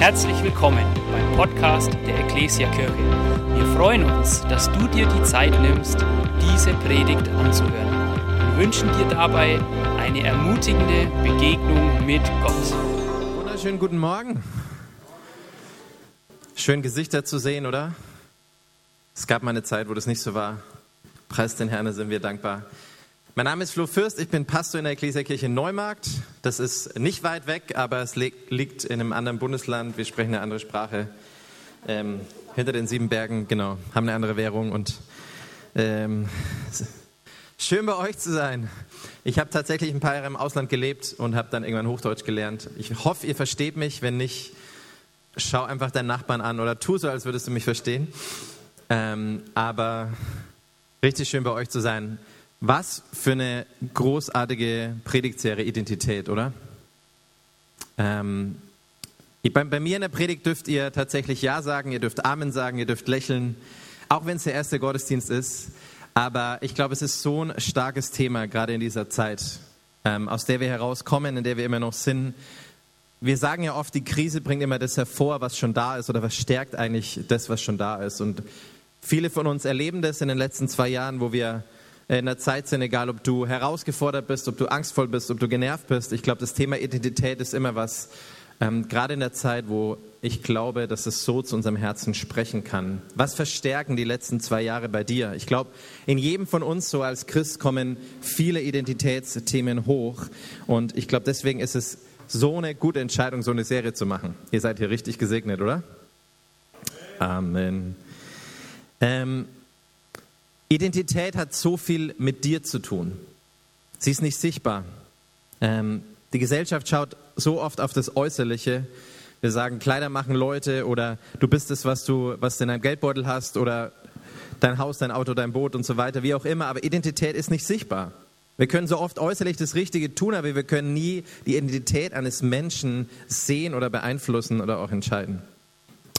Herzlich willkommen beim Podcast der Ecclesia Kirche. Wir freuen uns, dass du dir die Zeit nimmst, diese Predigt anzuhören. Wir wünschen dir dabei eine ermutigende Begegnung mit Gott. Wunderschönen guten Morgen. Schön Gesichter zu sehen, oder? Es gab mal eine Zeit, wo das nicht so war. Preis den Herrn, sind wir dankbar. Mein Name ist Flo Fürst, ich bin Pastor in der Ekklesiakirche Neumarkt. Das ist nicht weit weg, aber es liegt in einem anderen Bundesland. Wir sprechen eine andere Sprache. Ähm, hinter den sieben Bergen, genau, haben eine andere Währung und ähm, schön bei euch zu sein. Ich habe tatsächlich ein paar Jahre im Ausland gelebt und habe dann irgendwann Hochdeutsch gelernt. Ich hoffe, ihr versteht mich. Wenn nicht, schau einfach deinen Nachbarn an oder tu so, als würdest du mich verstehen. Ähm, aber richtig schön bei euch zu sein. Was für eine großartige Predigtserie Identität, oder? Ähm, bei, bei, mir in der Predigt dürft ihr tatsächlich Ja sagen, ihr dürft Amen sagen, ihr dürft lächeln, auch wenn es der erste Gottesdienst ist. Aber ich glaube, es ist so ein starkes Thema, gerade in dieser Zeit, ähm, aus der wir herauskommen, in der wir immer noch sind. Wir sagen ja oft, die Krise bringt immer das hervor, was schon da ist, oder was stärkt eigentlich das, was schon da ist. Und viele von uns erleben das in den letzten zwei Jahren, wo wir in der Zeit sind, egal ob du herausgefordert bist, ob du angstvoll bist, ob du genervt bist. Ich glaube, das Thema Identität ist immer was, ähm, gerade in der Zeit, wo ich glaube, dass es so zu unserem Herzen sprechen kann. Was verstärken die letzten zwei Jahre bei dir? Ich glaube, in jedem von uns so als Christ kommen viele Identitätsthemen hoch. Und ich glaube, deswegen ist es so eine gute Entscheidung, so eine Serie zu machen. Ihr seid hier richtig gesegnet, oder? Amen. Ähm, Identität hat so viel mit dir zu tun. Sie ist nicht sichtbar. Ähm, die Gesellschaft schaut so oft auf das Äußerliche. Wir sagen, Kleider machen Leute oder du bist es, was du, was du in deinem Geldbeutel hast oder dein Haus, dein Auto, dein Boot und so weiter, wie auch immer. Aber Identität ist nicht sichtbar. Wir können so oft äußerlich das Richtige tun, aber wir können nie die Identität eines Menschen sehen oder beeinflussen oder auch entscheiden.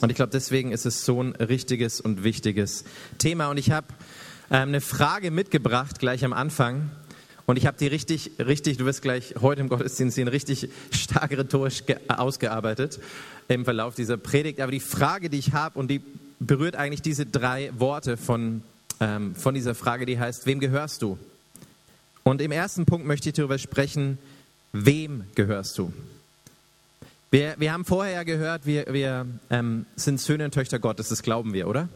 Und ich glaube, deswegen ist es so ein richtiges und wichtiges Thema. Und ich habe eine Frage mitgebracht, gleich am Anfang. Und ich habe die richtig, richtig, du wirst gleich heute im Gottesdienst sehen, richtig stark rhetorisch ausgearbeitet im Verlauf dieser Predigt. Aber die Frage, die ich habe, und die berührt eigentlich diese drei Worte von, ähm, von dieser Frage, die heißt, wem gehörst du? Und im ersten Punkt möchte ich darüber sprechen, wem gehörst du? Wir, wir haben vorher ja gehört, wir, wir ähm, sind Söhne und Töchter Gottes, das glauben wir, oder?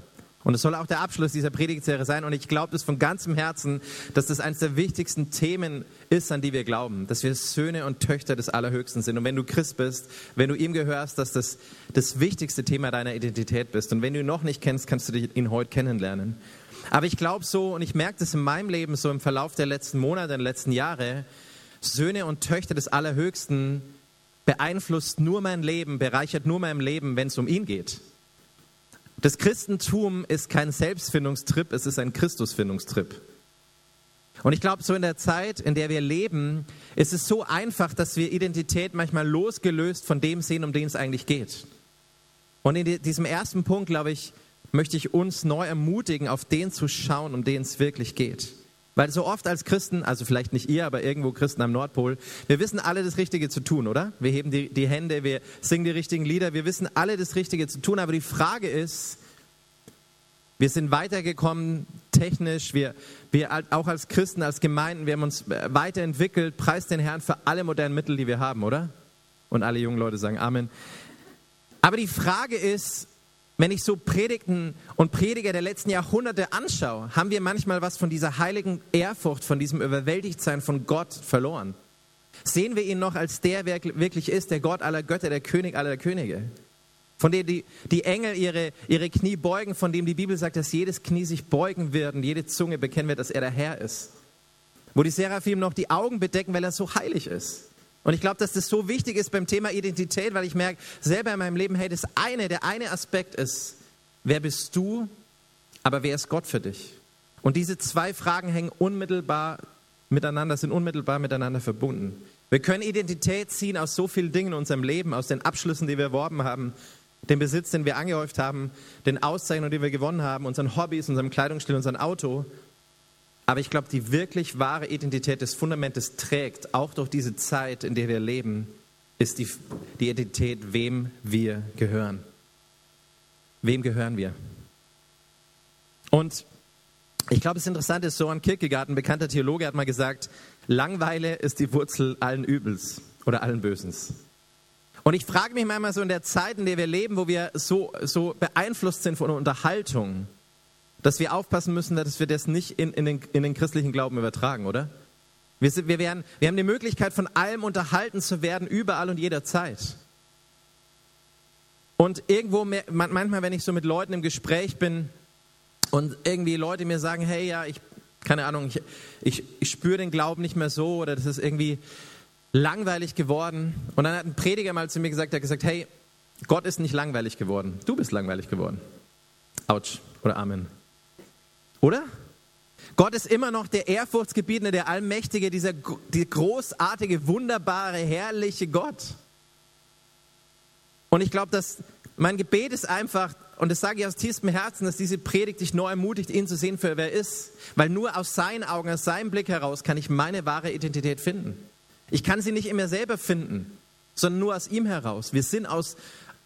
Und es soll auch der Abschluss dieser Predigtserie sein. Und ich glaube das von ganzem Herzen, dass das eines der wichtigsten Themen ist, an die wir glauben. Dass wir Söhne und Töchter des Allerhöchsten sind. Und wenn du Christ bist, wenn du ihm gehörst, dass das das wichtigste Thema deiner Identität bist. Und wenn du ihn noch nicht kennst, kannst du ihn heute kennenlernen. Aber ich glaube so, und ich merke das in meinem Leben so im Verlauf der letzten Monate, der letzten Jahre, Söhne und Töchter des Allerhöchsten beeinflusst nur mein Leben, bereichert nur mein Leben, wenn es um ihn geht. Das Christentum ist kein Selbstfindungstrip, es ist ein Christusfindungstrip. Und ich glaube, so in der Zeit, in der wir leben, ist es so einfach, dass wir Identität manchmal losgelöst von dem sehen, um den es eigentlich geht. Und in diesem ersten Punkt, glaube ich, möchte ich uns neu ermutigen, auf den zu schauen, um den es wirklich geht. Weil so oft als Christen, also vielleicht nicht ihr, aber irgendwo Christen am Nordpol, wir wissen alle das Richtige zu tun, oder? Wir heben die, die Hände, wir singen die richtigen Lieder, wir wissen alle das Richtige zu tun, aber die Frage ist, wir sind weitergekommen technisch, wir, wir auch als Christen, als Gemeinden, wir haben uns weiterentwickelt, preis den Herrn für alle modernen Mittel, die wir haben, oder? Und alle jungen Leute sagen Amen. Aber die Frage ist, wenn ich so Predigten und Prediger der letzten Jahrhunderte anschaue, haben wir manchmal was von dieser heiligen Ehrfurcht, von diesem Überwältigtsein von Gott verloren. Sehen wir ihn noch als der, wer wirklich ist, der Gott aller Götter, der König aller Könige? Von dem die, die Engel ihre, ihre Knie beugen, von dem die Bibel sagt, dass jedes Knie sich beugen wird und jede Zunge bekennen wird, dass er der Herr ist. Wo die Seraphim noch die Augen bedecken, weil er so heilig ist. Und ich glaube, dass das so wichtig ist beim Thema Identität, weil ich merke selber in meinem Leben, hey, das eine, der eine Aspekt ist, wer bist du, aber wer ist Gott für dich? Und diese zwei Fragen hängen unmittelbar miteinander, sind unmittelbar miteinander verbunden. Wir können Identität ziehen aus so vielen Dingen in unserem Leben, aus den Abschlüssen, die wir erworben haben, dem Besitz, den wir angehäuft haben, den Auszeichnungen, die wir gewonnen haben, unseren Hobbys, unserem Kleidungsstil, unserem Auto. Aber ich glaube, die wirklich wahre Identität des Fundamentes trägt, auch durch diese Zeit, in der wir leben, ist die, die Identität, wem wir gehören. Wem gehören wir? Und ich glaube, es interessant ist, Soren Kierkegaard, ein bekannter Theologe, hat mal gesagt, Langweile ist die Wurzel allen Übels oder allen Bösens. Und ich frage mich manchmal so in der Zeit, in der wir leben, wo wir so, so beeinflusst sind von Unterhaltung, dass wir aufpassen müssen, dass wir das nicht in, in, den, in den christlichen Glauben übertragen, oder? Wir, sind, wir, werden, wir haben die Möglichkeit, von allem unterhalten zu werden, überall und jederzeit. Und irgendwo, manchmal, wenn ich so mit Leuten im Gespräch bin und irgendwie Leute mir sagen, hey, ja, ich, keine Ahnung, ich, ich, ich spüre den Glauben nicht mehr so oder das ist irgendwie langweilig geworden. Und dann hat ein Prediger mal zu mir gesagt, er hat gesagt, hey, Gott ist nicht langweilig geworden, du bist langweilig geworden. Autsch oder Amen. Oder? Gott ist immer noch der Ehrfurchtsgebietende, der Allmächtige, dieser die großartige, wunderbare, herrliche Gott. Und ich glaube, dass mein Gebet ist einfach, und das sage ich aus tiefstem Herzen, dass diese Predigt dich neu ermutigt, ihn zu sehen, für wer er ist. Weil nur aus seinen Augen, aus seinem Blick heraus kann ich meine wahre Identität finden. Ich kann sie nicht in mir selber finden, sondern nur aus ihm heraus. Wir sind aus,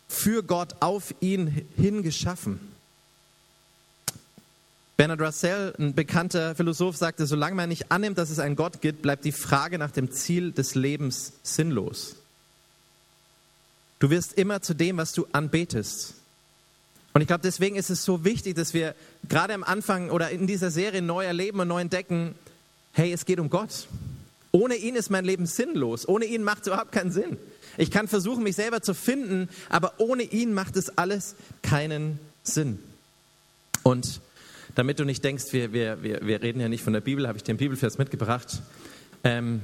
für Gott auf ihn hin geschaffen. Bernard Russell, ein bekannter Philosoph, sagte, solange man nicht annimmt, dass es einen Gott gibt, bleibt die Frage nach dem Ziel des Lebens sinnlos. Du wirst immer zu dem, was du anbetest. Und ich glaube, deswegen ist es so wichtig, dass wir gerade am Anfang oder in dieser Serie neu erleben und neu entdecken, hey, es geht um Gott. Ohne ihn ist mein Leben sinnlos. Ohne ihn macht es überhaupt keinen Sinn. Ich kann versuchen, mich selber zu finden, aber ohne ihn macht es alles keinen Sinn. Und damit du nicht denkst, wir, wir, wir, wir reden ja nicht von der Bibel, habe ich den Bibelvers mitgebracht. Ähm,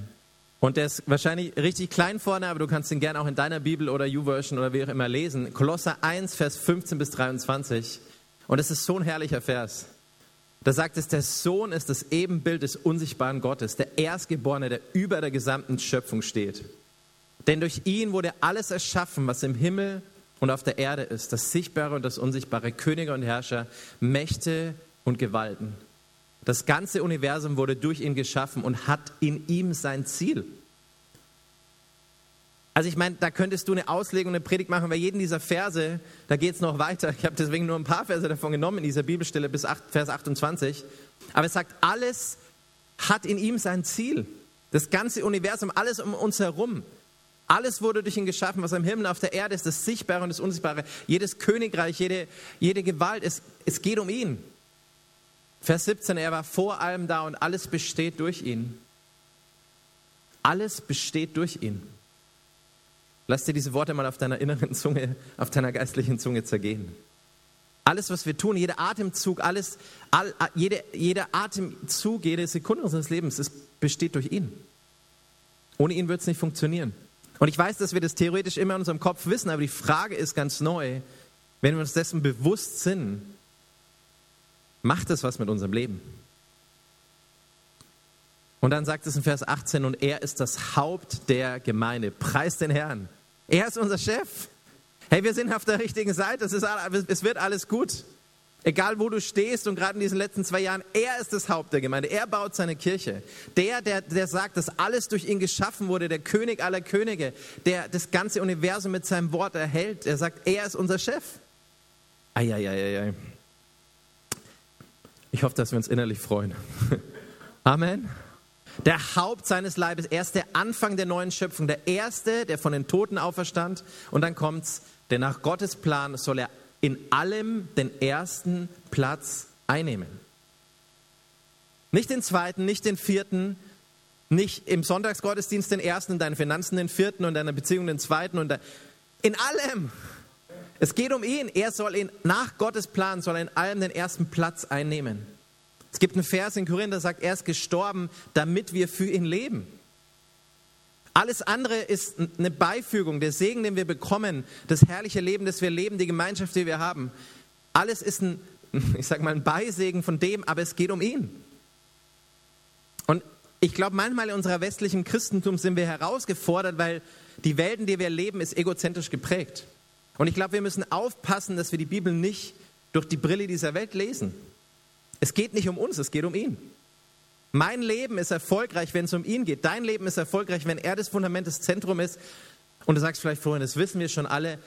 und der ist wahrscheinlich richtig klein vorne, aber du kannst ihn gerne auch in deiner Bibel oder U-Version oder wie auch immer lesen. Kolosser 1, Vers 15 bis 23. Und es ist so ein herrlicher Vers. Da sagt es, der Sohn ist das Ebenbild des unsichtbaren Gottes, der Erstgeborene, der über der gesamten Schöpfung steht. Denn durch ihn wurde alles erschaffen, was im Himmel und auf der Erde ist, das Sichtbare und das Unsichtbare, Könige und Herrscher, Mächte und Gewalten. Das ganze Universum wurde durch ihn geschaffen und hat in ihm sein Ziel. Also ich meine, da könntest du eine Auslegung, eine Predigt machen bei jedem dieser Verse, da geht es noch weiter. Ich habe deswegen nur ein paar Verse davon genommen in dieser Bibelstelle bis 8, Vers 28. Aber es sagt, alles hat in ihm sein Ziel. Das ganze Universum, alles um uns herum. Alles wurde durch ihn geschaffen, was am Himmel, auf der Erde ist, das Sichtbare und das Unsichtbare. Jedes Königreich, jede, jede Gewalt, es, es geht um ihn. Vers 17, er war vor allem da und alles besteht durch ihn. Alles besteht durch ihn. Lass dir diese Worte mal auf deiner inneren Zunge, auf deiner geistlichen Zunge zergehen. Alles, was wir tun, jeder Atemzug, alles, all, jede, jeder Atemzug, jede Sekunde unseres Lebens, es besteht durch ihn. Ohne ihn wird es nicht funktionieren. Und ich weiß, dass wir das theoretisch immer in unserem Kopf wissen, aber die Frage ist ganz neu, wenn wir uns dessen bewusst sind, macht es was mit unserem Leben. Und dann sagt es in Vers 18, und er ist das Haupt der Gemeinde. Preis den Herrn. Er ist unser Chef. Hey, wir sind auf der richtigen Seite. Es, ist, es wird alles gut. Egal wo du stehst und gerade in diesen letzten zwei Jahren, er ist das Haupt der Gemeinde. Er baut seine Kirche. Der, der, der sagt, dass alles durch ihn geschaffen wurde, der König aller Könige, der das ganze Universum mit seinem Wort erhält. Er sagt, er ist unser Chef. Eieieiei. Ei, ei, ei. Ich hoffe, dass wir uns innerlich freuen. Amen. Der Haupt seines Leibes, er ist der Anfang der neuen Schöpfung, der Erste, der von den Toten auferstand. Und dann kommt's, denn nach Gottes Plan soll er in allem den ersten Platz einnehmen. Nicht den zweiten, nicht den vierten, nicht im Sonntagsgottesdienst den ersten, in deinen Finanzen den vierten und in deiner Beziehung den zweiten und in allem. Es geht um ihn. Er soll ihn, nach Gottes Plan, soll in allem den ersten Platz einnehmen. Es gibt einen Vers in Korinther, der sagt, er ist gestorben, damit wir für ihn leben. Alles andere ist eine Beifügung, der Segen, den wir bekommen, das herrliche Leben, das wir leben, die Gemeinschaft, die wir haben. Alles ist ein, ich sag mal, ein Beisegen von dem, aber es geht um ihn. Und ich glaube, manchmal in unserer westlichen Christentum sind wir herausgefordert, weil die Welt, in der wir leben, ist egozentrisch geprägt. Und ich glaube, wir müssen aufpassen, dass wir die Bibel nicht durch die Brille dieser Welt lesen. Es geht nicht um uns, es geht um ihn. Mein Leben ist erfolgreich, wenn es um ihn geht. Dein Leben ist erfolgreich, wenn er das Fundament, das Zentrum ist. Und du sagst vielleicht vorhin, das wissen wir schon alle,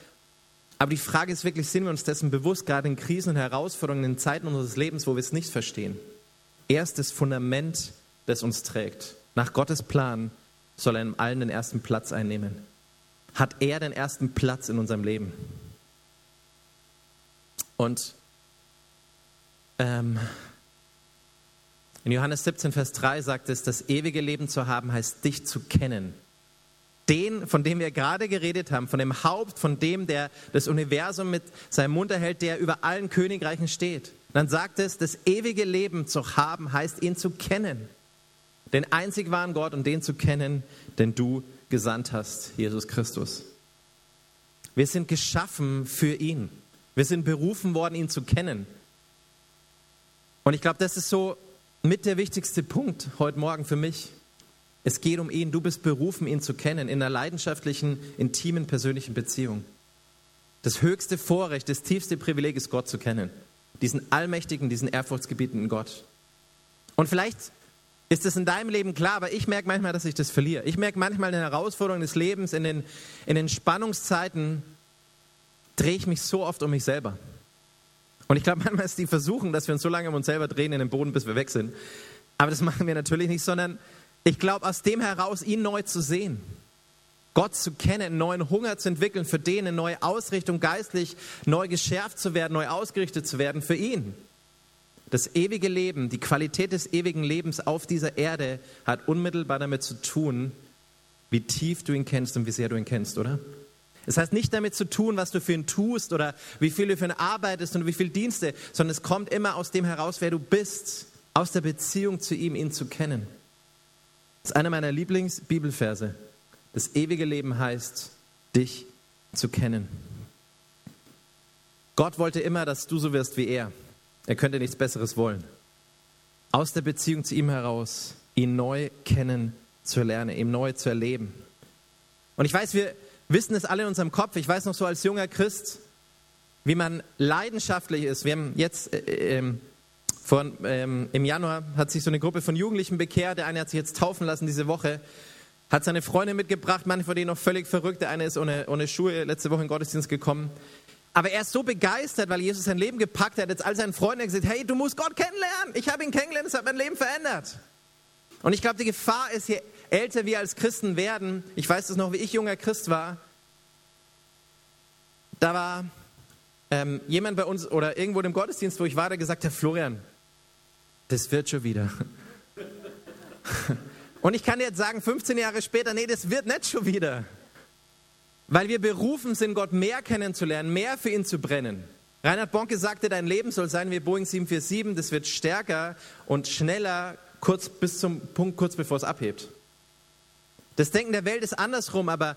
aber die Frage ist wirklich, sind wir uns dessen bewusst, gerade in Krisen und Herausforderungen, in Zeiten unseres Lebens, wo wir es nicht verstehen? Erstes Fundament, das uns trägt. Nach Gottes Plan soll er in allen den ersten Platz einnehmen. Hat er den ersten Platz in unserem Leben? Und ähm, in Johannes 17, Vers 3 sagt es, das ewige Leben zu haben heißt, dich zu kennen den, von dem wir gerade geredet haben, von dem Haupt, von dem, der das Universum mit seinem Mund erhält, der über allen Königreichen steht. Dann sagt es, das ewige Leben zu haben, heißt ihn zu kennen. Den einzig wahren Gott und den zu kennen, den du gesandt hast, Jesus Christus. Wir sind geschaffen für ihn. Wir sind berufen worden, ihn zu kennen. Und ich glaube, das ist so mit der wichtigste Punkt heute Morgen für mich. Es geht um ihn. Du bist berufen, ihn zu kennen in einer leidenschaftlichen, intimen, persönlichen Beziehung. Das höchste Vorrecht, das tiefste Privileg ist, Gott zu kennen. Diesen allmächtigen, diesen ehrfurchtsgebietenden Gott. Und vielleicht ist es in deinem Leben klar, aber ich merke manchmal, dass ich das verliere. Ich merke manchmal in den Herausforderungen des Lebens, in den, in den Spannungszeiten, drehe ich mich so oft um mich selber. Und ich glaube, manchmal ist die Versuchung, dass wir uns so lange um uns selber drehen in den Boden, bis wir weg sind. Aber das machen wir natürlich nicht, sondern ich glaube, aus dem heraus ihn neu zu sehen, Gott zu kennen, einen neuen Hunger zu entwickeln für den, eine neue Ausrichtung geistlich, neu geschärft zu werden, neu ausgerichtet zu werden für ihn. Das ewige Leben, die Qualität des ewigen Lebens auf dieser Erde hat unmittelbar damit zu tun, wie tief du ihn kennst und wie sehr du ihn kennst, oder? Es heißt nicht damit zu tun, was du für ihn tust oder wie viel du für ihn arbeitest und wie viel Dienste, sondern es kommt immer aus dem heraus, wer du bist, aus der Beziehung zu ihm, ihn zu kennen. Das ist einer meiner Lieblingsbibelverse. Das ewige Leben heißt, dich zu kennen. Gott wollte immer, dass du so wirst wie er. Er könnte nichts Besseres wollen. Aus der Beziehung zu ihm heraus, ihn neu kennen zu lernen, ihm neu zu erleben. Und ich weiß, wir wissen es alle in unserem Kopf. Ich weiß noch so als junger Christ, wie man leidenschaftlich ist. Wir haben jetzt äh, äh, vor, ähm, Im Januar hat sich so eine Gruppe von Jugendlichen bekehrt. Der eine hat sich jetzt taufen lassen diese Woche. Hat seine Freunde mitgebracht, manche von denen noch völlig verrückt. Der eine ist ohne, ohne Schuhe letzte Woche in den Gottesdienst gekommen. Aber er ist so begeistert, weil Jesus sein Leben gepackt hat. Jetzt all seinen Freunden gesagt, hey, du musst Gott kennenlernen. Ich habe ihn kennengelernt, es hat mein Leben verändert. Und ich glaube, die Gefahr ist, je älter wir als Christen werden, ich weiß das noch, wie ich junger Christ war, da war ähm, jemand bei uns oder irgendwo im Gottesdienst, wo ich war, der gesagt hat, Florian, das wird schon wieder. Und ich kann jetzt sagen, 15 Jahre später, nee, das wird nicht schon wieder. Weil wir berufen sind, Gott mehr kennenzulernen, mehr für ihn zu brennen. Reinhard Bonke sagte, dein Leben soll sein wie Boeing 747, das wird stärker und schneller, kurz bis zum Punkt, kurz bevor es abhebt. Das Denken der Welt ist andersrum, aber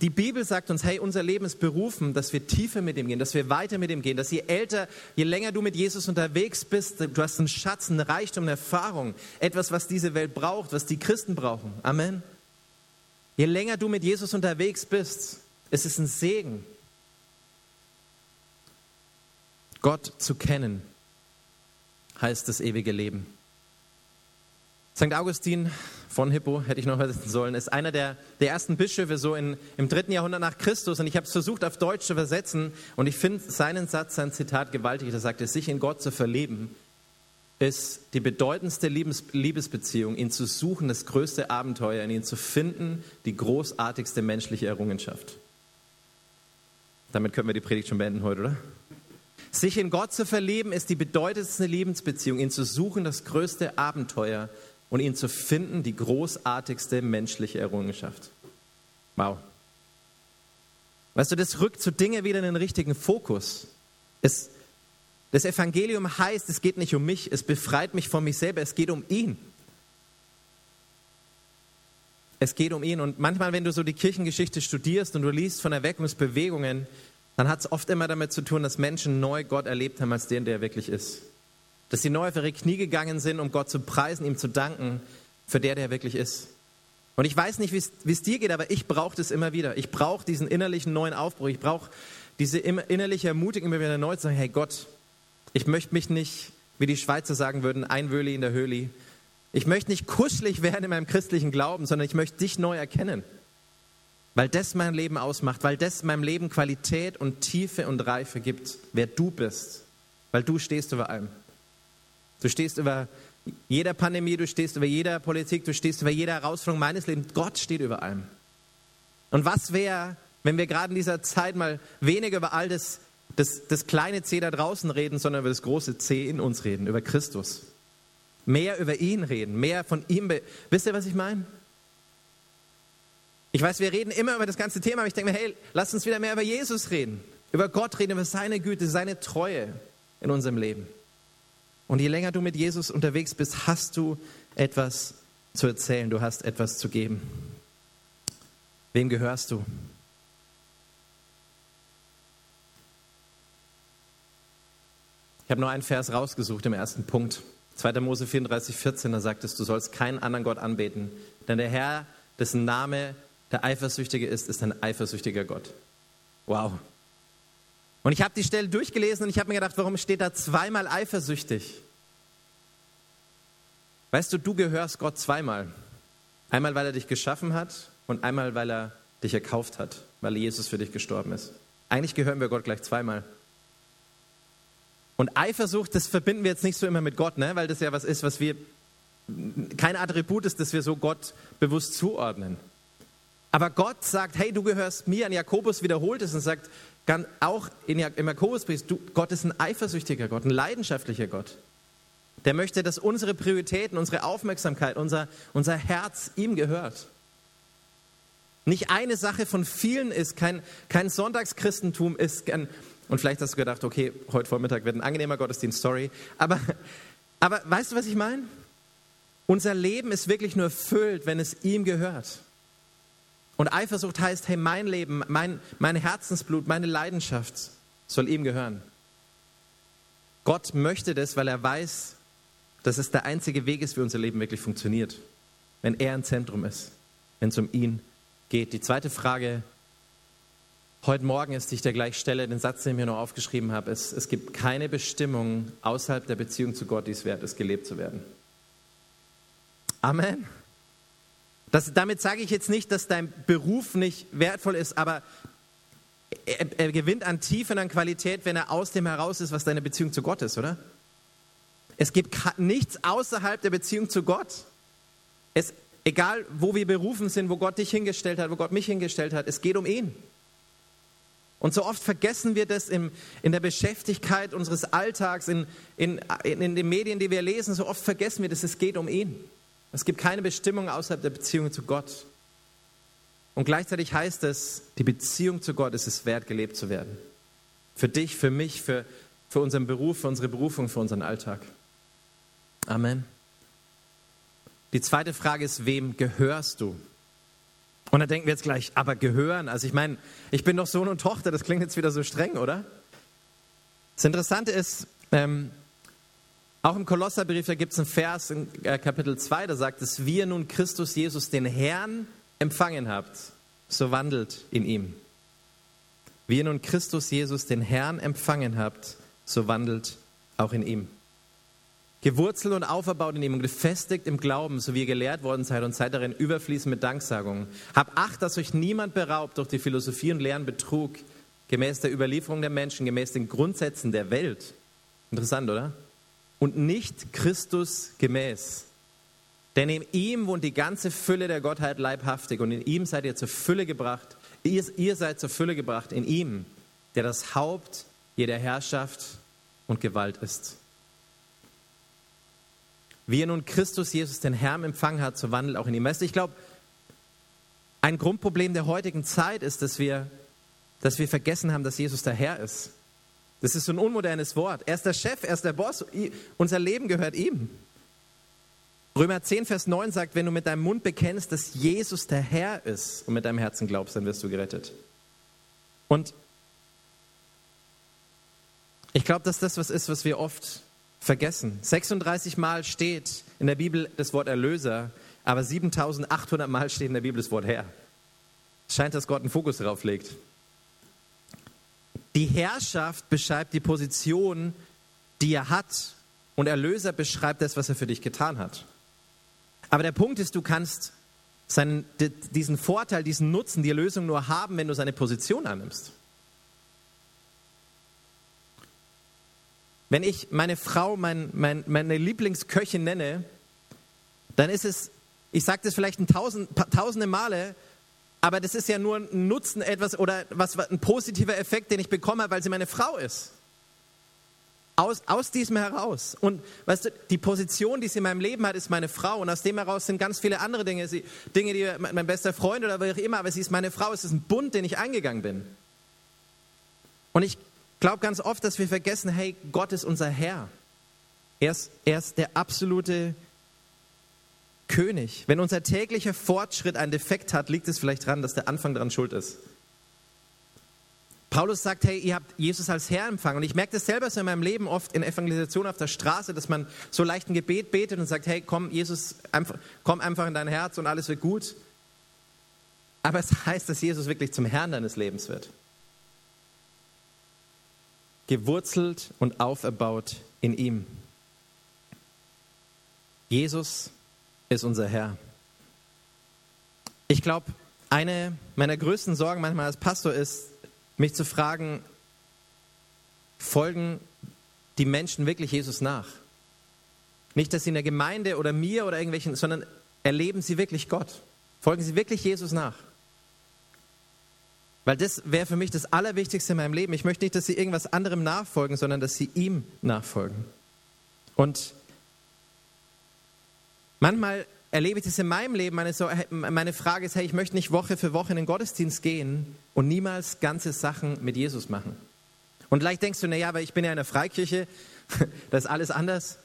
die Bibel sagt uns, hey, unser Leben ist berufen, dass wir tiefer mit ihm gehen, dass wir weiter mit ihm gehen, dass je älter, je länger du mit Jesus unterwegs bist, du hast einen Schatz, einen Reichtum, eine Erfahrung, etwas, was diese Welt braucht, was die Christen brauchen. Amen. Je länger du mit Jesus unterwegs bist, es ist ein Segen, Gott zu kennen, heißt das ewige Leben. St. Augustin von Hippo, hätte ich noch wissen sollen, ist einer der, der ersten Bischöfe so in, im dritten Jahrhundert nach Christus. Und ich habe es versucht auf Deutsch zu übersetzen. Und ich finde seinen Satz, sein Zitat gewaltig. Er sagt, sich in Gott zu verleben, ist die bedeutendste Liebes, Liebesbeziehung, ihn zu suchen, das größte Abenteuer, in ihn zu finden, die großartigste menschliche Errungenschaft. Damit können wir die Predigt schon beenden heute, oder? Sich in Gott zu verlieben ist die bedeutendste Lebensbeziehung, ihn zu suchen, das größte Abenteuer, und ihn zu finden, die großartigste menschliche Errungenschaft. Wow. Weißt du, das rückt so Dinge wieder in den richtigen Fokus. Es, das Evangelium heißt, es geht nicht um mich, es befreit mich von mich selber, es geht um ihn. Es geht um ihn. Und manchmal, wenn du so die Kirchengeschichte studierst und du liest von Erweckungsbewegungen, dann hat es oft immer damit zu tun, dass Menschen neu Gott erlebt haben als den, der er wirklich ist. Dass sie neu auf ihre Knie gegangen sind, um Gott zu preisen, ihm zu danken, für der, der wirklich ist. Und ich weiß nicht, wie es dir geht, aber ich brauche das immer wieder. Ich brauche diesen innerlichen neuen Aufbruch. Ich brauche diese innerliche Ermutigung, immer wieder neu zu sagen, hey Gott, ich möchte mich nicht, wie die Schweizer sagen würden, einwöhli in der Höhle. Ich möchte nicht kuschelig werden in meinem christlichen Glauben, sondern ich möchte dich neu erkennen. weil das mein Leben ausmacht, weil das meinem Leben Qualität und Tiefe und Reife gibt, wer du bist, weil du stehst über allem. Du stehst über jeder Pandemie, du stehst über jeder Politik, du stehst über jeder Herausforderung meines Lebens. Gott steht über allem. Und was wäre, wenn wir gerade in dieser Zeit mal weniger über all das, das, das kleine C da draußen reden, sondern über das große C in uns reden, über Christus. Mehr über ihn reden, mehr von ihm. Wisst ihr, was ich meine? Ich weiß, wir reden immer über das ganze Thema, aber ich denke mir, hey, lass uns wieder mehr über Jesus reden, über Gott reden, über seine Güte, seine Treue in unserem Leben. Und je länger du mit Jesus unterwegs bist, hast du etwas zu erzählen, du hast etwas zu geben. Wem gehörst du? Ich habe nur einen Vers rausgesucht im ersten Punkt. 2. Mose 34, 14, da sagt es, du sollst keinen anderen Gott anbeten, denn der Herr, dessen Name der Eifersüchtige ist, ist ein eifersüchtiger Gott. Wow. Und ich habe die Stelle durchgelesen und ich habe mir gedacht, warum steht da zweimal eifersüchtig? Weißt du, du gehörst Gott zweimal. Einmal, weil er dich geschaffen hat und einmal, weil er dich erkauft hat, weil Jesus für dich gestorben ist. Eigentlich gehören wir Gott gleich zweimal. Und Eifersucht, das verbinden wir jetzt nicht so immer mit Gott, ne? weil das ja was ist, was wir, kein Attribut ist, das wir so Gott bewusst zuordnen. Aber Gott sagt, hey, du gehörst mir. An Jakobus wiederholt es und sagt, auch in, im Jakobusbrief, du, Gott ist ein eifersüchtiger Gott, ein leidenschaftlicher Gott. Der möchte, dass unsere Prioritäten, unsere Aufmerksamkeit, unser, unser Herz ihm gehört. Nicht eine Sache von vielen ist, kein, kein Sonntagschristentum ist, kein, und vielleicht hast du gedacht, okay, heute Vormittag wird ein angenehmer Gottesdienst, sorry. Aber, aber weißt du, was ich meine? Unser Leben ist wirklich nur erfüllt, wenn es ihm gehört. Und Eifersucht heißt, hey, mein Leben, mein, mein Herzensblut, meine Leidenschaft soll ihm gehören. Gott möchte das, weil er weiß, dass es der einzige Weg ist, wie unser Leben wirklich funktioniert. Wenn er im Zentrum ist, wenn es um ihn geht. Die zweite Frage heute Morgen ist, ich dir gleich stelle, den Satz, den ich mir noch aufgeschrieben habe, ist, es gibt keine Bestimmung außerhalb der Beziehung zu Gott, die es wert ist, gelebt zu werden. Amen. Das, damit sage ich jetzt nicht, dass dein Beruf nicht wertvoll ist, aber er, er gewinnt an Tiefe und an Qualität, wenn er aus dem heraus ist, was deine Beziehung zu Gott ist, oder? Es gibt nichts außerhalb der Beziehung zu Gott. Es, egal, wo wir berufen sind, wo Gott dich hingestellt hat, wo Gott mich hingestellt hat, es geht um ihn. Und so oft vergessen wir das in, in der Beschäftigkeit unseres Alltags, in, in, in den Medien, die wir lesen, so oft vergessen wir, dass es geht um ihn. Es gibt keine Bestimmung außerhalb der Beziehung zu Gott. Und gleichzeitig heißt es, die Beziehung zu Gott ist es wert, gelebt zu werden. Für dich, für mich, für, für unseren Beruf, für unsere Berufung, für unseren Alltag. Amen. Die zweite Frage ist, wem gehörst du? Und da denken wir jetzt gleich, aber gehören, also ich meine, ich bin doch Sohn und Tochter, das klingt jetzt wieder so streng, oder? Das Interessante ist, ähm, auch im Kolosserbrief, da gibt es einen Vers in äh, Kapitel 2, da sagt es, wie ihr nun Christus Jesus, den Herrn, empfangen habt, so wandelt in ihm. Wie ihr nun Christus Jesus, den Herrn, empfangen habt, so wandelt auch in ihm. Gewurzelt und auferbaut in ihm und gefestigt im Glauben, so wie ihr gelehrt worden seid und seid darin überfließend mit Danksagungen. Habt Acht, dass euch niemand beraubt durch die Philosophie und Lehren Betrug, gemäß der Überlieferung der Menschen, gemäß den Grundsätzen der Welt. Interessant, oder? und nicht Christus gemäß. Denn in ihm wohnt die ganze Fülle der Gottheit leibhaftig und in ihm seid ihr zur Fülle gebracht. Ihr, ihr seid zur Fülle gebracht in ihm, der das Haupt jeder Herrschaft und Gewalt ist. Wie er nun Christus Jesus den Herrn empfangen hat, so wandelt auch in ihm. Weißt ich glaube, ein Grundproblem der heutigen Zeit ist, dass wir, dass wir vergessen haben, dass Jesus der Herr ist. Das ist so ein unmodernes Wort. Er ist der Chef, er ist der Boss. Unser Leben gehört ihm. Römer 10, Vers 9 sagt, wenn du mit deinem Mund bekennst, dass Jesus der Herr ist und mit deinem Herzen glaubst, dann wirst du gerettet. Und ich glaube, dass das was ist, was wir oft vergessen. 36 Mal steht in der Bibel das Wort Erlöser, aber 7800 Mal steht in der Bibel das Wort Herr. Es scheint, dass Gott einen Fokus darauf legt. Die Herrschaft beschreibt die Position, die er hat. Und Erlöser beschreibt das, was er für dich getan hat. Aber der Punkt ist, du kannst seinen, diesen Vorteil, diesen Nutzen, die Lösung nur haben, wenn du seine Position annimmst. Wenn ich meine Frau mein, mein, meine Lieblingsköchin nenne, dann ist es, ich sage das vielleicht ein tausend, tausende Male, aber das ist ja nur ein Nutzen, etwas oder was, ein positiver Effekt, den ich bekomme, weil sie meine Frau ist. Aus, aus diesem heraus. Und weißt du, die Position, die sie in meinem Leben hat, ist meine Frau. Und aus dem heraus sind ganz viele andere Dinge. Sie, Dinge, die mein bester Freund oder wer auch immer, aber sie ist meine Frau. Es ist ein Bund, den ich eingegangen bin. Und ich glaube ganz oft, dass wir vergessen, hey, Gott ist unser Herr. Er ist, er ist der absolute König. Wenn unser täglicher Fortschritt einen Defekt hat, liegt es vielleicht daran, dass der Anfang daran schuld ist. Paulus sagt, hey, ihr habt Jesus als Herr empfangen. Und ich merke das selber so in meinem Leben oft in Evangelisation auf der Straße, dass man so leicht ein Gebet betet und sagt, hey, komm, Jesus, einfach, komm einfach in dein Herz und alles wird gut. Aber es heißt, dass Jesus wirklich zum Herrn deines Lebens wird. Gewurzelt und auferbaut in ihm. Jesus ist unser Herr. Ich glaube, eine meiner größten Sorgen manchmal als Pastor ist, mich zu fragen, folgen die Menschen wirklich Jesus nach? Nicht, dass sie in der Gemeinde oder mir oder irgendwelchen, sondern erleben sie wirklich Gott? Folgen sie wirklich Jesus nach? Weil das wäre für mich das Allerwichtigste in meinem Leben. Ich möchte nicht, dass sie irgendwas anderem nachfolgen, sondern dass sie ihm nachfolgen. Und manchmal erlebe ich das in meinem Leben. Meine, so, meine Frage ist, hey, ich möchte nicht Woche für Woche in den Gottesdienst gehen und niemals ganze Sachen mit Jesus machen. Und vielleicht denkst du, naja, aber ich bin ja in der Freikirche, das ist alles anders.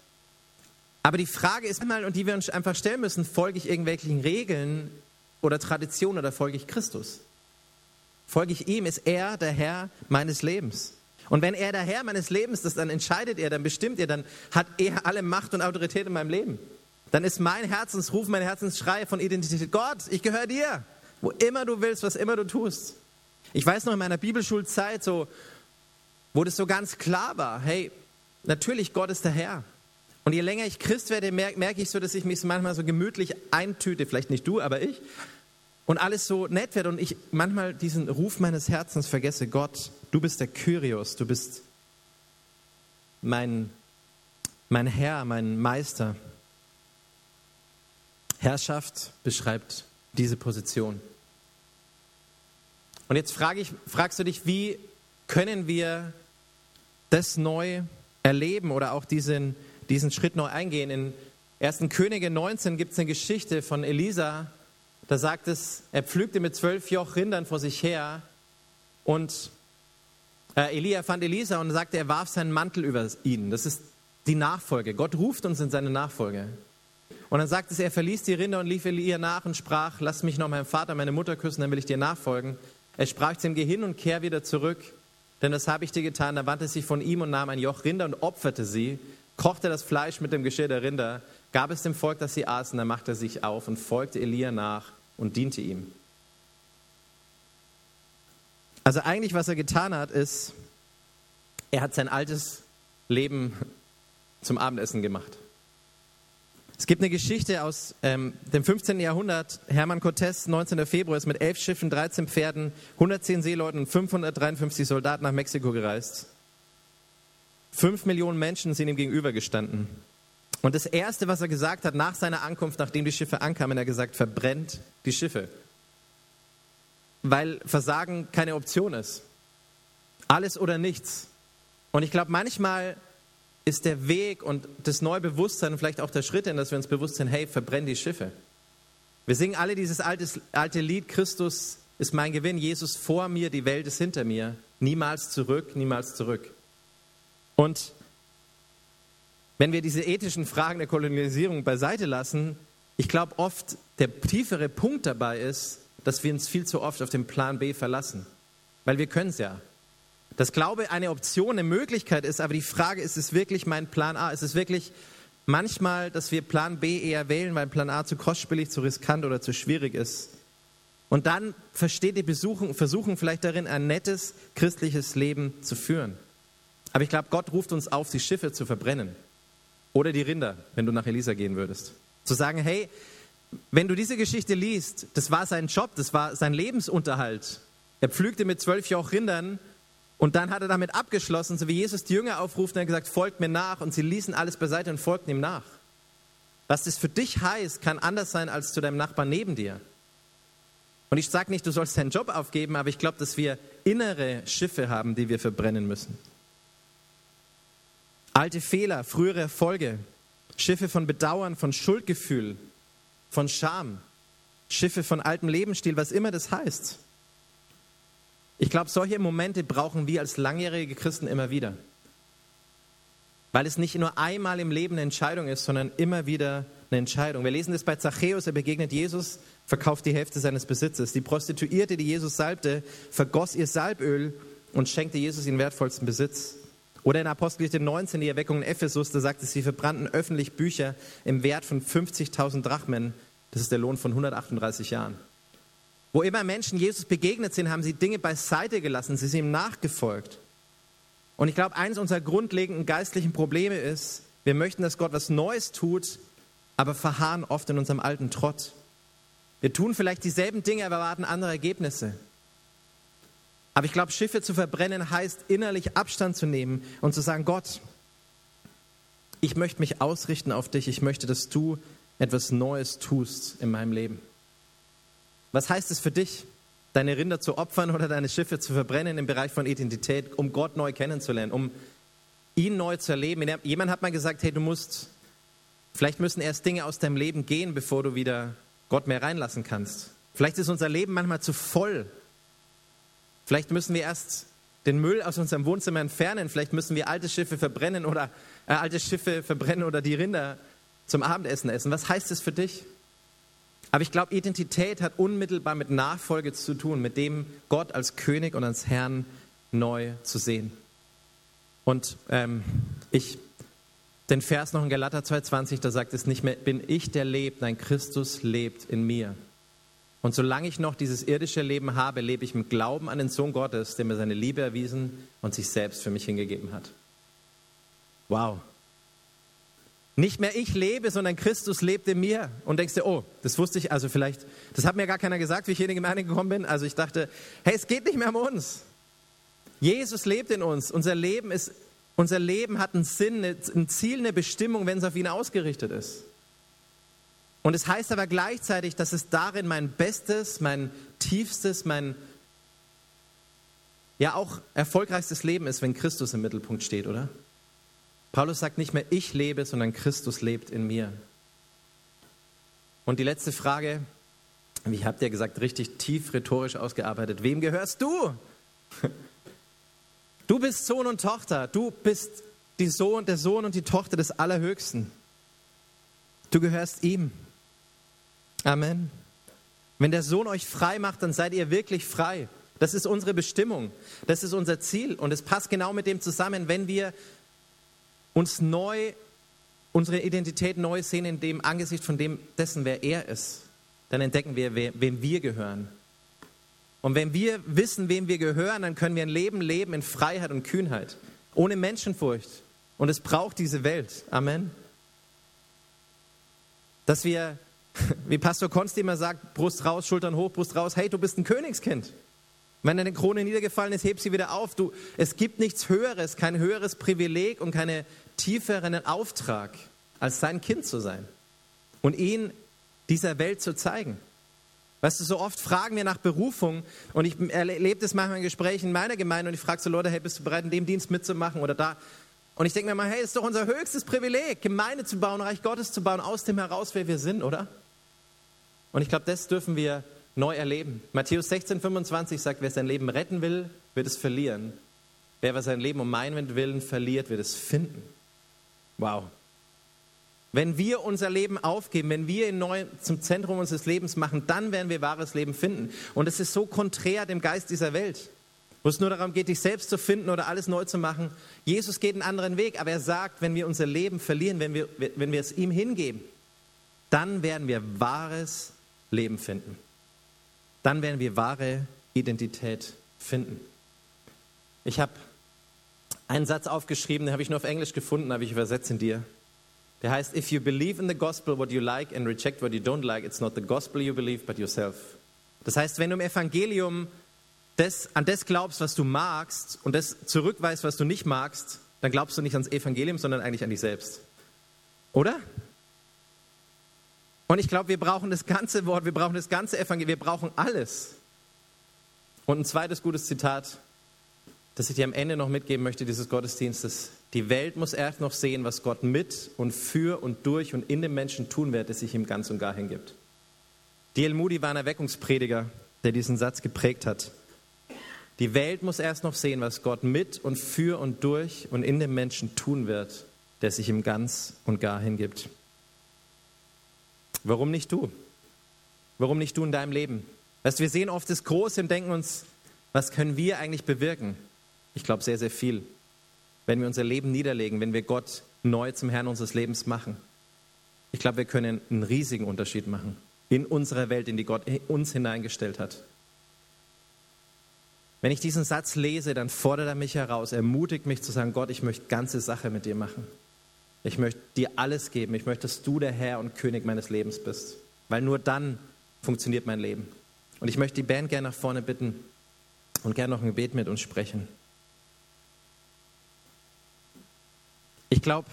Aber die Frage ist einmal, und die wir uns einfach stellen müssen, folge ich irgendwelchen Regeln oder Traditionen oder folge ich Christus? Folge ich ihm? Ist er der Herr meines Lebens? Und wenn er der Herr meines Lebens ist, dann entscheidet er, dann bestimmt er, dann hat er alle Macht und Autorität in meinem Leben dann ist mein Herzensruf, mein Herzensschrei von Identität, Gott, ich gehöre dir, wo immer du willst, was immer du tust. Ich weiß noch in meiner Bibelschulzeit, so, wo das so ganz klar war, hey, natürlich, Gott ist der Herr. Und je länger ich Christ werde, merke merk ich so, dass ich mich manchmal so gemütlich eintüte, vielleicht nicht du, aber ich, und alles so nett wird und ich manchmal diesen Ruf meines Herzens vergesse, Gott, du bist der Kyrios, du bist mein, mein Herr, mein Meister. Herrschaft beschreibt diese Position. Und jetzt frage ich, fragst du dich, wie können wir das neu erleben oder auch diesen, diesen Schritt neu eingehen? In 1. Könige 19 gibt es eine Geschichte von Elisa, da sagt es, er pflügte mit zwölf Joch Rindern vor sich her und äh, Elia fand Elisa und sagte, er warf seinen Mantel über ihn. Das ist die Nachfolge. Gott ruft uns in seine Nachfolge. Und dann sagt es, er verließ die Rinder und lief ihr nach und sprach, lass mich noch meinen Vater, meine Mutter küssen, dann will ich dir nachfolgen. Er sprach zu ihm, geh hin und kehr wieder zurück, denn das habe ich dir getan. Da wandte sich von ihm und nahm ein Joch Rinder und opferte sie, kochte das Fleisch mit dem Geschirr der Rinder, gab es dem Volk, dass sie aßen, dann machte er sich auf und folgte Elia nach und diente ihm. Also eigentlich, was er getan hat, ist, er hat sein altes Leben zum Abendessen gemacht. Es gibt eine Geschichte aus ähm, dem 15. Jahrhundert. Hermann Cortés, 19. Februar, ist mit elf Schiffen, 13 Pferden, 110 Seeleuten und 553 Soldaten nach Mexiko gereist. Fünf Millionen Menschen sind ihm gegenübergestanden. Und das Erste, was er gesagt hat nach seiner Ankunft, nachdem die Schiffe ankamen, er gesagt, verbrennt die Schiffe. Weil Versagen keine Option ist. Alles oder nichts. Und ich glaube, manchmal ist der Weg und das neue Bewusstsein vielleicht auch der Schritt, in dass wir uns bewusst sind, hey, verbrenn die Schiffe. Wir singen alle dieses altes, alte Lied, Christus ist mein Gewinn, Jesus vor mir, die Welt ist hinter mir. Niemals zurück, niemals zurück. Und wenn wir diese ethischen Fragen der Kolonialisierung beiseite lassen, ich glaube oft, der tiefere Punkt dabei ist, dass wir uns viel zu oft auf den Plan B verlassen. Weil wir können es ja. Dass Glaube eine Option, eine Möglichkeit ist, aber die Frage ist, ist es wirklich mein Plan A? Ist es wirklich manchmal, dass wir Plan B eher wählen, weil Plan A zu kostspielig, zu riskant oder zu schwierig ist? Und dann versteht die Besuchung, versuchen vielleicht darin, ein nettes christliches Leben zu führen. Aber ich glaube, Gott ruft uns auf, die Schiffe zu verbrennen. Oder die Rinder, wenn du nach Elisa gehen würdest. Zu sagen, hey, wenn du diese Geschichte liest, das war sein Job, das war sein Lebensunterhalt. Er pflügte mit zwölf Joch Rindern und dann hat er damit abgeschlossen, so wie Jesus die Jünger aufruft und hat gesagt, folgt mir nach und sie ließen alles beiseite und folgten ihm nach. Was das für dich heißt, kann anders sein als zu deinem Nachbarn neben dir. Und ich sage nicht, du sollst deinen Job aufgeben, aber ich glaube, dass wir innere Schiffe haben, die wir verbrennen müssen. Alte Fehler, frühere Erfolge, Schiffe von Bedauern, von Schuldgefühl, von Scham, Schiffe von altem Lebensstil, was immer das heißt. Ich glaube, solche Momente brauchen wir als langjährige Christen immer wieder. Weil es nicht nur einmal im Leben eine Entscheidung ist, sondern immer wieder eine Entscheidung. Wir lesen das bei Zachäus, er begegnet Jesus, verkauft die Hälfte seines Besitzes. Die Prostituierte, die Jesus salbte, vergoss ihr Salböl und schenkte Jesus ihren wertvollsten Besitz. Oder in Apostelgeschichte 19, die Erweckung in Ephesus, da sagt es, sie verbrannten öffentlich Bücher im Wert von 50.000 Drachmen. Das ist der Lohn von 138 Jahren. Wo immer Menschen Jesus begegnet sind, haben sie Dinge beiseite gelassen, sie sind ihm nachgefolgt. Und ich glaube, eines unserer grundlegenden geistlichen Probleme ist, wir möchten, dass Gott was Neues tut, aber verharren oft in unserem alten Trott. Wir tun vielleicht dieselben Dinge, aber erwarten andere Ergebnisse. Aber ich glaube, Schiffe zu verbrennen heißt, innerlich Abstand zu nehmen und zu sagen, Gott, ich möchte mich ausrichten auf dich, ich möchte, dass du etwas Neues tust in meinem Leben. Was heißt es für dich, deine Rinder zu opfern oder deine Schiffe zu verbrennen im Bereich von Identität, um Gott neu kennenzulernen, um ihn neu zu erleben? Jemand hat mal gesagt, hey, du musst, vielleicht müssen erst Dinge aus deinem Leben gehen, bevor du wieder Gott mehr reinlassen kannst. Vielleicht ist unser Leben manchmal zu voll Vielleicht müssen wir erst den Müll aus unserem Wohnzimmer entfernen. Vielleicht müssen wir alte Schiffe verbrennen oder äh, alte Schiffe verbrennen oder die Rinder zum Abendessen essen. Was heißt das für dich? Aber ich glaube, Identität hat unmittelbar mit Nachfolge zu tun, mit dem Gott als König und als Herrn neu zu sehen. Und ähm, ich, den Vers noch in Galater 2,20, da sagt es nicht mehr, bin ich, der lebt, nein, Christus lebt in mir. Und solange ich noch dieses irdische Leben habe, lebe ich mit Glauben an den Sohn Gottes, der mir seine Liebe erwiesen und sich selbst für mich hingegeben hat. Wow. Nicht mehr ich lebe, sondern Christus lebt in mir. Und denkst dir, oh, das wusste ich, also vielleicht, das hat mir gar keiner gesagt, wie ich hier in die Gemeinde gekommen bin. Also ich dachte, hey, es geht nicht mehr um uns. Jesus lebt in uns. Unser Leben ist, unser Leben hat einen Sinn, ein Ziel, eine Bestimmung, wenn es auf ihn ausgerichtet ist. Und es heißt aber gleichzeitig, dass es darin mein Bestes, mein tiefstes, mein ja auch erfolgreichstes Leben ist, wenn Christus im Mittelpunkt steht, oder? Paulus sagt nicht mehr, ich lebe, sondern Christus lebt in mir. Und die letzte Frage, wie habt ihr gesagt, richtig tief rhetorisch ausgearbeitet. Wem gehörst du? Du bist Sohn und Tochter. Du bist die Sohn, der Sohn und die Tochter des Allerhöchsten. Du gehörst ihm. Amen. Wenn der Sohn euch frei macht, dann seid ihr wirklich frei. Das ist unsere Bestimmung. Das ist unser Ziel. Und es passt genau mit dem zusammen, wenn wir uns neu, unsere Identität neu sehen in dem Angesicht von dem, dessen, wer er ist, dann entdecken wir, wem wir gehören. Und wenn wir wissen, wem wir gehören, dann können wir ein Leben leben in Freiheit und Kühnheit, ohne Menschenfurcht. Und es braucht diese Welt. Amen. Dass wir wie Pastor Konsti immer sagt, Brust raus, Schultern hoch, Brust raus, hey, du bist ein Königskind. Wenn deine Krone niedergefallen ist, heb sie wieder auf. Du, es gibt nichts Höheres, kein höheres Privileg und keinen tieferen Auftrag, als sein Kind zu sein und ihn dieser Welt zu zeigen. Weißt du, so oft fragen wir nach Berufung und ich erlebe das manchmal in Gesprächen in meiner Gemeinde und ich frage so Leute, hey, bist du bereit, in dem Dienst mitzumachen oder da? Und ich denke mir mal, hey, ist doch unser höchstes Privileg, Gemeinde zu bauen, Reich Gottes zu bauen, aus dem heraus, wer wir sind, oder? Und ich glaube, das dürfen wir neu erleben. Matthäus 16, 25 sagt, wer sein Leben retten will, wird es verlieren. Wer sein Leben um meinen Willen verliert, wird es finden. Wow. Wenn wir unser Leben aufgeben, wenn wir ihn neu zum Zentrum unseres Lebens machen, dann werden wir wahres Leben finden. Und es ist so konträr dem Geist dieser Welt, wo es nur darum geht, dich selbst zu finden oder alles neu zu machen. Jesus geht einen anderen Weg, aber er sagt, wenn wir unser Leben verlieren, wenn wir, wenn wir es ihm hingeben, dann werden wir wahres Leben finden. Dann werden wir wahre Identität finden. Ich habe einen Satz aufgeschrieben, den habe ich nur auf Englisch gefunden, aber ich übersetze ihn dir. Der heißt, if you believe in the gospel what you like and reject what you don't like, it's not the gospel you believe, but yourself. Das heißt, wenn du im Evangelium das, an das glaubst, was du magst und das zurückweist, was du nicht magst, dann glaubst du nicht ans Evangelium, sondern eigentlich an dich selbst. Oder? Und ich glaube, wir brauchen das ganze Wort, wir brauchen das ganze Evangelium, wir brauchen alles. Und ein zweites gutes Zitat, das ich dir am Ende noch mitgeben möchte, dieses Gottesdienstes. Die Welt muss erst noch sehen, was Gott mit und für und durch und in dem Menschen tun wird, der sich ihm ganz und gar hingibt. D.L. Moody war ein Erweckungsprediger, der diesen Satz geprägt hat. Die Welt muss erst noch sehen, was Gott mit und für und durch und in dem Menschen tun wird, der sich ihm ganz und gar hingibt. Warum nicht du? Warum nicht du in deinem Leben? Weißt, wir sehen oft das Große und denken uns, was können wir eigentlich bewirken? Ich glaube sehr, sehr viel. Wenn wir unser Leben niederlegen, wenn wir Gott neu zum Herrn unseres Lebens machen. Ich glaube, wir können einen riesigen Unterschied machen in unserer Welt, in die Gott uns hineingestellt hat. Wenn ich diesen Satz lese, dann fordert er mich heraus, ermutigt mich zu sagen, Gott, ich möchte ganze Sache mit dir machen. Ich möchte dir alles geben. Ich möchte, dass du der Herr und König meines Lebens bist. Weil nur dann funktioniert mein Leben. Und ich möchte die Band gerne nach vorne bitten und gerne noch ein Gebet mit uns sprechen. Ich glaube,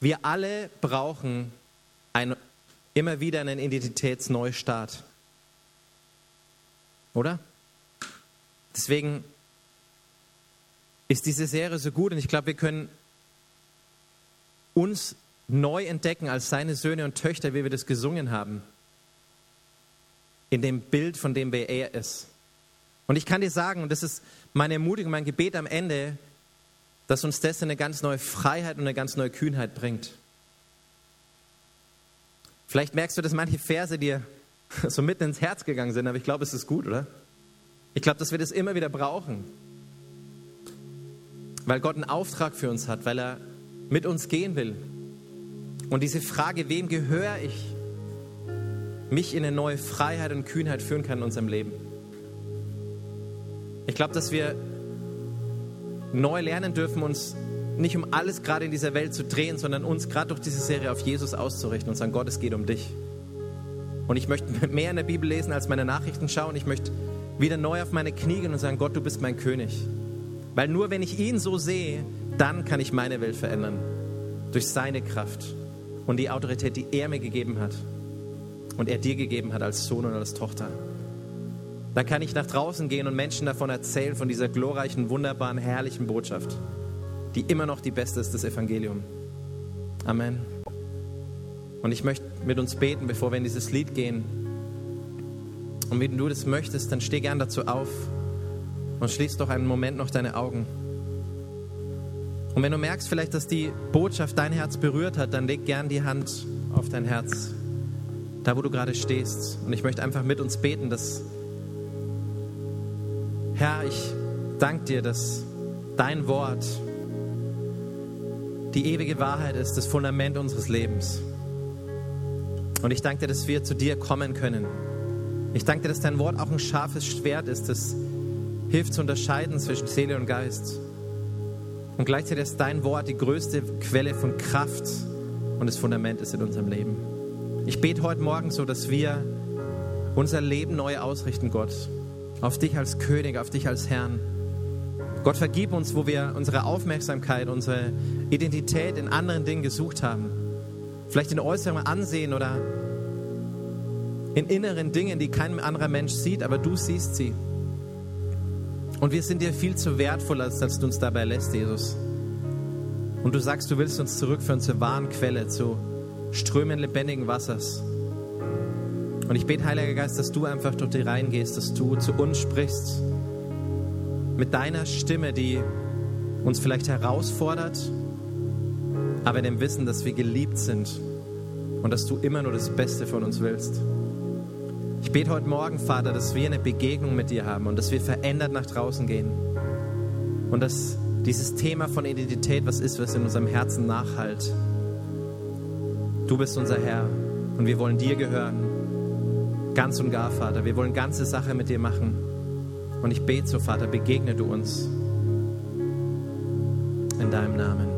wir alle brauchen ein, immer wieder einen Identitätsneustart. Oder? Deswegen ist diese Serie so gut und ich glaube, wir können uns neu entdecken als seine Söhne und Töchter, wie wir das gesungen haben. In dem Bild, von dem wer er ist. Und ich kann dir sagen, und das ist meine Ermutigung, mein Gebet am Ende, dass uns das eine ganz neue Freiheit und eine ganz neue Kühnheit bringt. Vielleicht merkst du, dass manche Verse dir so mitten ins Herz gegangen sind, aber ich glaube, es ist gut, oder? Ich glaube, dass wir das immer wieder brauchen. Weil Gott einen Auftrag für uns hat, weil er mit uns gehen will. Und diese Frage, wem gehöre ich, mich in eine neue Freiheit und Kühnheit führen kann in unserem Leben. Ich glaube, dass wir neu lernen dürfen, uns nicht um alles gerade in dieser Welt zu drehen, sondern uns gerade durch diese Serie auf Jesus auszurichten und sagen, Gott, es geht um dich. Und ich möchte mehr in der Bibel lesen, als meine Nachrichten schauen. Ich möchte wieder neu auf meine Knie gehen und sagen, Gott, du bist mein König. Weil nur wenn ich ihn so sehe, dann kann ich meine Welt verändern. Durch seine Kraft und die Autorität, die er mir gegeben hat und er dir gegeben hat als Sohn und als Tochter. Dann kann ich nach draußen gehen und Menschen davon erzählen, von dieser glorreichen, wunderbaren, herrlichen Botschaft, die immer noch die beste ist, das Evangelium. Amen. Und ich möchte mit uns beten, bevor wir in dieses Lied gehen. Und wenn du das möchtest, dann steh gern dazu auf und schließ doch einen Moment noch deine Augen. Und wenn du merkst vielleicht, dass die Botschaft dein Herz berührt hat, dann leg gern die Hand auf dein Herz, da wo du gerade stehst. Und ich möchte einfach mit uns beten, dass, Herr, ich danke dir, dass dein Wort die ewige Wahrheit ist, das Fundament unseres Lebens. Und ich danke dir, dass wir zu dir kommen können ich danke dir, dass dein Wort auch ein scharfes Schwert ist, das hilft zu unterscheiden zwischen Seele und Geist. Und gleichzeitig ist dein Wort die größte Quelle von Kraft und das Fundament ist in unserem Leben. Ich bete heute Morgen so, dass wir unser Leben neu ausrichten, Gott. Auf dich als König, auf dich als Herrn. Gott, vergib uns, wo wir unsere Aufmerksamkeit, unsere Identität in anderen Dingen gesucht haben. Vielleicht in äußerem Ansehen oder in inneren Dingen, die kein anderer Mensch sieht, aber du siehst sie. Und wir sind dir viel zu wertvoll, als dass du uns dabei lässt, Jesus. Und du sagst, du willst uns zurückführen zur wahren Quelle, zu Strömen lebendigen Wassers. Und ich bete, Heiliger Geist, dass du einfach durch die Reihen gehst, dass du zu uns sprichst. Mit deiner Stimme, die uns vielleicht herausfordert, aber in dem Wissen, dass wir geliebt sind und dass du immer nur das Beste von uns willst. Ich bete heute Morgen, Vater, dass wir eine Begegnung mit dir haben und dass wir verändert nach draußen gehen. Und dass dieses Thema von Identität was ist, was in unserem Herzen nachhalt. Du bist unser Herr und wir wollen dir gehören. Ganz und gar, Vater. Wir wollen ganze Sache mit dir machen. Und ich bete so, Vater, begegne du uns. In deinem Namen.